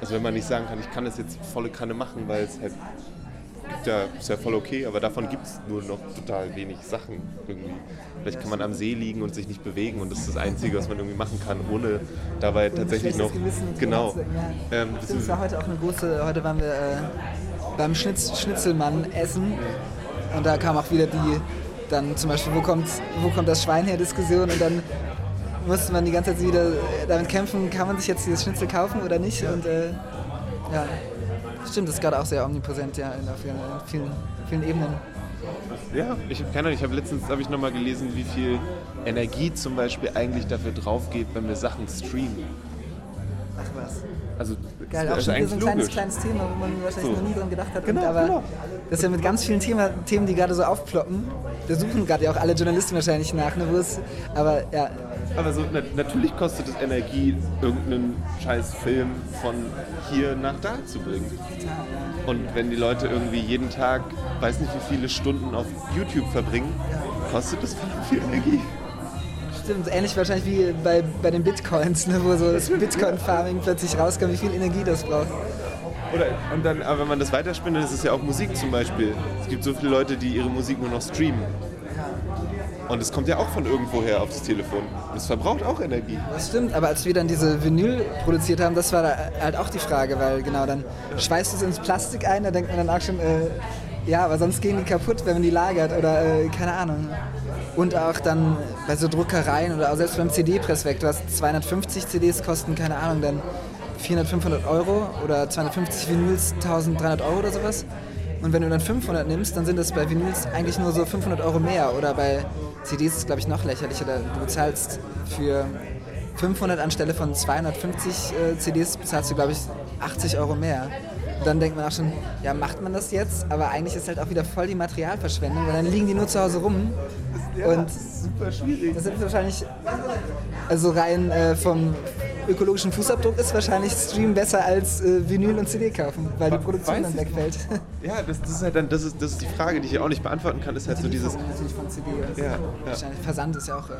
also wenn man nicht sagen kann, ich kann das jetzt volle Kanne machen, weil es halt gibt ja, ist ja voll okay, aber davon gibt es nur noch total wenig Sachen irgendwie. Vielleicht kann man am See liegen und sich nicht bewegen und das ist das Einzige, was man irgendwie machen kann, ohne dabei und tatsächlich noch. Genau. Ja. Ähm, das war heute auch eine große, heute waren wir äh, beim Schnitz, Schnitzelmann essen und da kam auch wieder die, dann zum Beispiel, wo kommt, wo kommt das Schwein her, Diskussion und dann musste man die ganze Zeit wieder damit kämpfen, kann man sich jetzt dieses Schnitzel kaufen oder nicht und äh, ja. Stimmt, das ist gerade auch sehr omnipräsent, ja, in vielen, vielen, vielen Ebenen. Ja, ich habe keine Ahnung, ich habe letztens habe ich nochmal gelesen, wie viel Energie zum Beispiel eigentlich dafür drauf geht, wenn wir Sachen streamen. Ach was. Also, Geil, auch schon wieder so ein kleines, kleines Thema, wo man wahrscheinlich so. noch nie dran gedacht hat. Genau, aber genau. das ist ja mit ganz vielen Thema, Themen, die gerade so aufploppen. Da suchen gerade ja auch alle Journalisten wahrscheinlich nach, ne, aber ja. Aber so, na, natürlich kostet es Energie, irgendeinen scheiß Film von hier nach da zu bringen. Und wenn die Leute irgendwie jeden Tag, weiß nicht wie viele Stunden auf YouTube verbringen, kostet das viel Energie. Stimmt, ähnlich wahrscheinlich wie bei, bei den Bitcoins, ne, wo so das Bitcoin-Farming plötzlich rauskam, wie viel Energie das braucht. Oder, und dann, aber wenn man das weiterspinnt, dann ist es ja auch Musik zum Beispiel. Es gibt so viele Leute, die ihre Musik nur noch streamen. Und es kommt ja auch von irgendwoher aufs Telefon. Das verbraucht auch Energie. Das stimmt, aber als wir dann diese Vinyl produziert haben, das war halt auch die Frage, weil genau, dann schweißt du es ins Plastik ein, da denkt man dann auch schon, äh, ja, aber sonst gehen die kaputt, wenn man die lagert oder äh, keine Ahnung. Und auch dann bei so Druckereien oder auch selbst beim CD-Presswerk, du hast 250 CDs kosten, keine Ahnung, dann 400, 500 Euro oder 250 Vinyls 1300 Euro oder sowas. Und wenn du dann 500 nimmst, dann sind das bei Vinyls eigentlich nur so 500 Euro mehr. Oder bei CDs ist glaube ich, noch lächerlicher. Du bezahlst für 500 anstelle von 250 äh, CDs, bezahlst du, glaube ich, 80 Euro mehr dann denkt man auch schon, ja, macht man das jetzt? Aber eigentlich ist halt auch wieder voll die Materialverschwendung, weil dann liegen die nur zu Hause rum. Ja, und das ist super schwierig. Das ist wahrscheinlich, also rein äh, vom ökologischen Fußabdruck ist wahrscheinlich Stream besser als äh, Vinyl und CD kaufen, weil die Produktion dann wegfällt. <laughs> Ja, das, das, ist halt dann, das ist, das ist die Frage, die ich auch nicht beantworten kann, ist halt so dieses... Natürlich von CD. Ja, ja. Versand ist ja auch... Äh,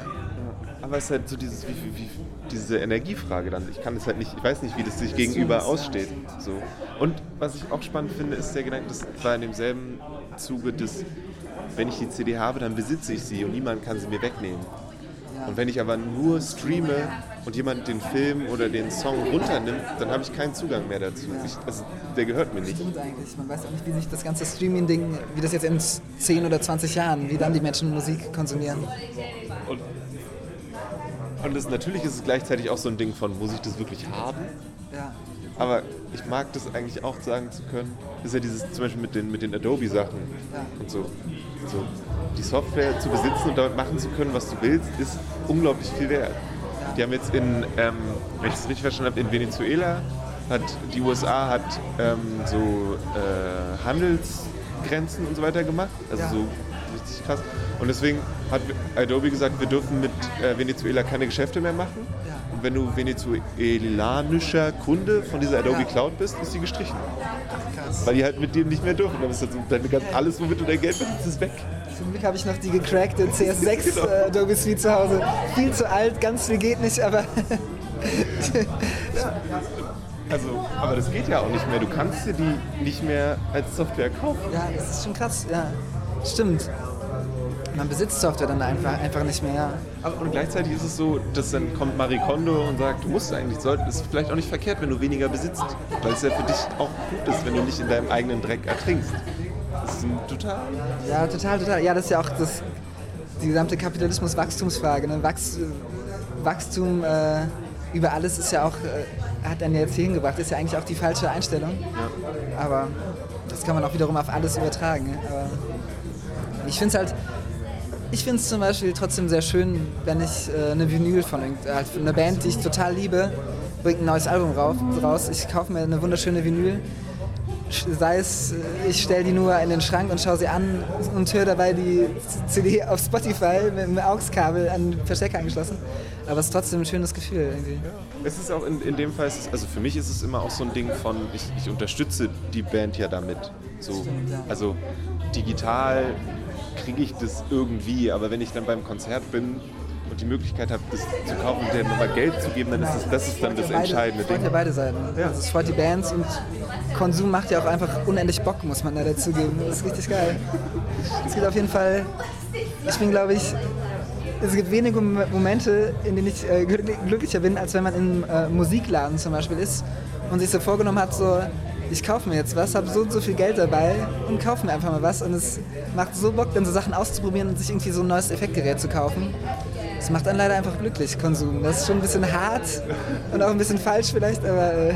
aber es ist halt so dieses, wie, wie, wie, diese Energiefrage dann. Ich kann es halt nicht, ich weiß nicht, wie das sich gegenüber aussteht. So. Und was ich auch spannend finde, ist der Gedanke, das war in demselben Zuge des, wenn ich die CD habe, dann besitze ich sie und niemand kann sie mir wegnehmen. Und wenn ich aber nur streame und jemand den Film oder den Song runternimmt, dann habe ich keinen Zugang mehr dazu. Ich, also, der gehört mir nicht. Stimmt eigentlich. Man weiß auch nicht, wie sich das ganze Streaming-Ding, wie das jetzt in 10 oder 20 Jahren, wie dann die Menschen Musik konsumieren. Und und das, natürlich ist es gleichzeitig auch so ein Ding von, muss ich das wirklich haben? Ja. Aber ich mag das eigentlich auch sagen zu können. Das ist ja dieses zum Beispiel mit den, mit den Adobe-Sachen ja. und so. so. Die Software zu besitzen und damit machen zu können, was du willst, ist unglaublich viel wert. Die haben jetzt in, ähm, wenn ich es richtig verstanden habe, in Venezuela hat die USA hat ähm, so äh, Handelsgrenzen und so weiter gemacht. Also Ja. so richtig krass. Und deswegen hat Adobe gesagt, wir dürfen mit äh, Venezuela keine Geschäfte mehr machen. Ja. Wenn du venezuelanischer Kunde von dieser Adobe Ja. Cloud bist, ist die gestrichen. Krass. Weil die halt mit dir nicht mehr dürfen. Dann ist das so, deine, alles, womit du dein Geld verdienst, ist weg. Zum Glück habe ich noch die gecrackte <laughs> CS6 Genau. äh, Adobe Suite zu Hause. Viel zu alt, ganz viel geht nicht, aber <laughs> Also, aber das geht ja auch nicht mehr. Du kannst dir die nicht mehr als Software kaufen. ja, das ist schon krass. Ja, stimmt. Man besitzt Software dann einfach, einfach nicht mehr. Ja. Aber, und gleichzeitig ist es so, dass dann kommt Marie Kondo und sagt, du musst eigentlich, soll, ist vielleicht auch nicht verkehrt, wenn du weniger besitzt. Weil es ja für dich auch gut ist, wenn du nicht in deinem eigenen Dreck ertrinkst. Das ist ein total. Ja, total, total. Ja, das ist ja auch das, die gesamte Kapitalismus-Wachstumsfrage. Ne? Wachs, Wachstum äh, über alles ist ja auch, äh, hat einen ja jetzt hier hingebracht, ist ja eigentlich auch die falsche Einstellung. Aber das kann man auch wiederum auf alles übertragen. Ne? Ich finde es halt, ich finde es zum Beispiel trotzdem sehr schön, wenn ich äh, eine Vinyl von äh, einer Band, die ich total liebe, bringt ein neues Album raus. Ich kaufe mir eine wunderschöne Vinyl sei es, äh, ich stelle die nur in den Schrank und schaue sie an und höre dabei die CD auf Spotify mit dem AUX-Kabel an den Verstecker angeschlossen. Aber es ist trotzdem ein schönes Gefühl irgendwie. Es ist auch in, in dem Fall, es, also für mich ist es immer auch so ein Ding von, ich, ich unterstütze die Band ja damit. So, Stimmt, ja. Also digital kriege ich das irgendwie, aber wenn ich dann beim Konzert bin und die Möglichkeit habe, das zu kaufen und denen nochmal Geld zu geben, dann ist das, das ist dann das Freut ja entscheidende beide, freut Ding. ja beide Seiten. Ja. Also es freut die Bands und Konsum macht ja auch einfach unendlich Bock, muss man da dazugeben. Das ist richtig geil. Es gibt auf jeden Fall, ich bin glaube ich, es gibt wenige Mom- Momente, in denen ich äh, glück- glücklicher bin, als wenn man im äh, Musikladen zum Beispiel ist und sich so vorgenommen hat, so, ich kaufe mir jetzt was, habe so und so viel Geld dabei und kaufe mir einfach mal was. Und es macht so Bock, dann so Sachen auszuprobieren und sich irgendwie so ein neues Effektgerät zu kaufen. Das macht dann leider einfach glücklich, Konsum. Das ist schon ein bisschen hart und auch ein bisschen falsch vielleicht, aber äh,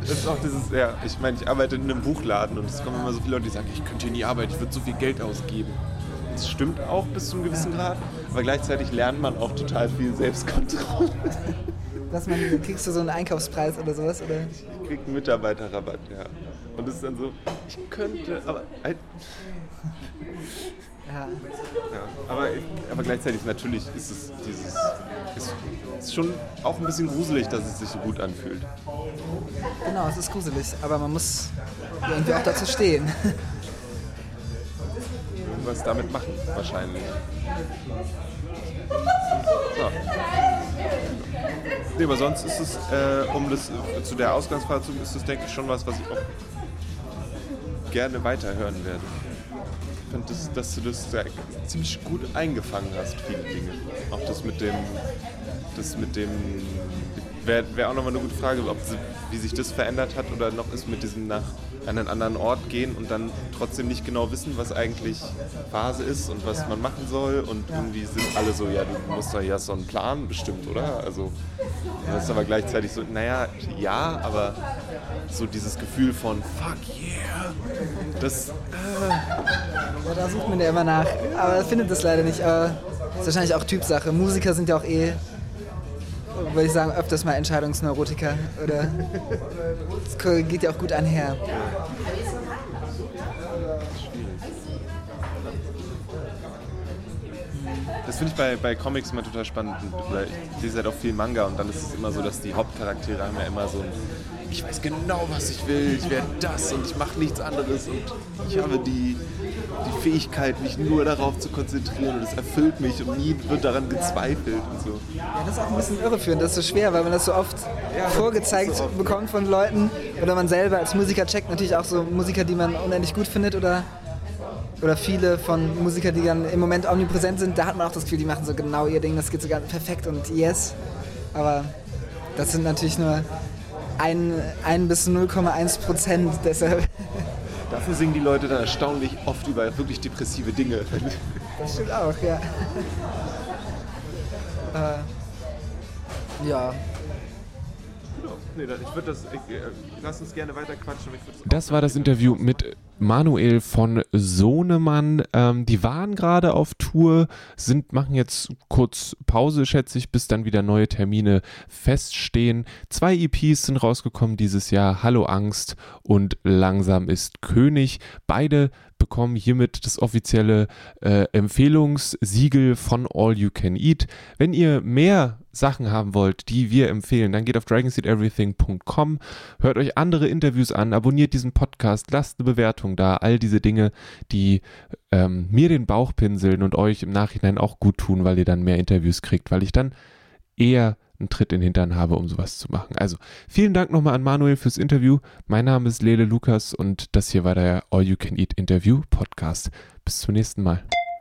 Das ist auch dieses, ja, ich meine, ich arbeite in einem Buchladen und es kommen immer so viele Leute, die sagen, ich könnte hier nie arbeiten, ich würde so viel Geld ausgeben. Das stimmt auch bis zu einem gewissen Grad, aber gleichzeitig lernt man auch total viel Selbstkontrolle. <laughs> dass man kriegst du so einen Einkaufspreis oder sowas oder Ich krieg einen Mitarbeiterrabatt, ja. Und es ist dann so, ich könnte, aber halt, ja. ja. Aber, aber gleichzeitig natürlich ist es dieses, ist, ist schon auch ein bisschen gruselig, dass es sich so gut anfühlt. Genau, es ist gruselig, aber man muss irgendwie auch dazu stehen. Irgendwas damit machen, wahrscheinlich. So. Nee, aber sonst ist es, äh, um das zu der Ausgangsfahrt zu, ist es, denke ich, schon was, was ich auch gerne weiterhören werde. Ich finde, das, dass du das sehr, ziemlich gut eingefangen hast, viele Dinge. Auch das mit dem, das mit dem, wäre wär auch nochmal eine gute Frage, ob wie sich das verändert hat oder noch ist mit diesem nach an einen anderen Ort gehen und dann trotzdem nicht genau wissen, was eigentlich Phase ist und was Ja. man machen soll und Ja. irgendwie sind alle so, ja, du musst doch ja so einen Plan bestimmt, oder? Also das ist aber gleichzeitig so, naja, ja, aber so dieses Gefühl von fuck yeah, das Ja, da sucht man ja immer nach. Aber findet das leider nicht. Aber ist wahrscheinlich auch Typsache. Musiker sind ja auch eh, würde ich sagen, öfters mal Entscheidungsneurotiker. Oder das geht ja auch gut einher. Das finde ich bei, bei Comics immer total spannend. Weil ich lese halt auch viel Manga und dann ist es immer so, dass die Hauptcharaktere haben ja immer so ein ich weiß genau, was ich will, ich werde das und ich mache nichts anderes und ich habe die, die Fähigkeit, mich nur darauf zu konzentrieren und es erfüllt mich und nie wird daran gezweifelt und so. Ja, das ist auch ein bisschen irreführend. Das ist so schwer, weil man das so oft vorgezeigt so oft. bekommt von Leuten. Oder man selber als Musiker checkt natürlich auch so Musiker, die man unendlich gut findet oder oder viele von Musikern, die dann im Moment omnipräsent sind, da hat man auch das Gefühl, die machen so genau ihr Ding, das geht sogar perfekt und yes. Aber das sind natürlich nur ein, ein bis 0,1 Prozent, deshalb. Dafür singen die Leute dann erstaunlich oft über wirklich depressive Dinge. Das stimmt auch, ja. äh, ja. Nee, ich würde das. Ich, äh, lass uns gerne weiter quatschen. das, das war das Interview mit Manuel von Sohnemann. Ähm, die waren gerade auf Tour, sind, machen jetzt kurz Pause, schätze ich, bis dann wieder neue Termine feststehen. Zwei EPs sind rausgekommen dieses Jahr: Hallo Angst und Langsam ist König. Beide bekommen hiermit das offizielle äh, Empfehlungssiegel von All You Can Eat. Wenn ihr mehr Sachen haben wollt, die wir empfehlen, dann geht auf dragonseedeverything.com, hört euch andere Interviews an, abonniert diesen Podcast, lasst eine Bewertung da, all diese Dinge, die ähm, mir den Bauch pinseln und euch im Nachhinein auch gut tun, weil ihr dann mehr Interviews kriegt, weil ich dann eher einen Tritt in den Hintern habe, um sowas zu machen. Also vielen Dank nochmal an Manuel fürs Interview. Mein Name ist Lele Lukas und das hier war der All You Can Eat Interview Podcast. Bis zum nächsten Mal.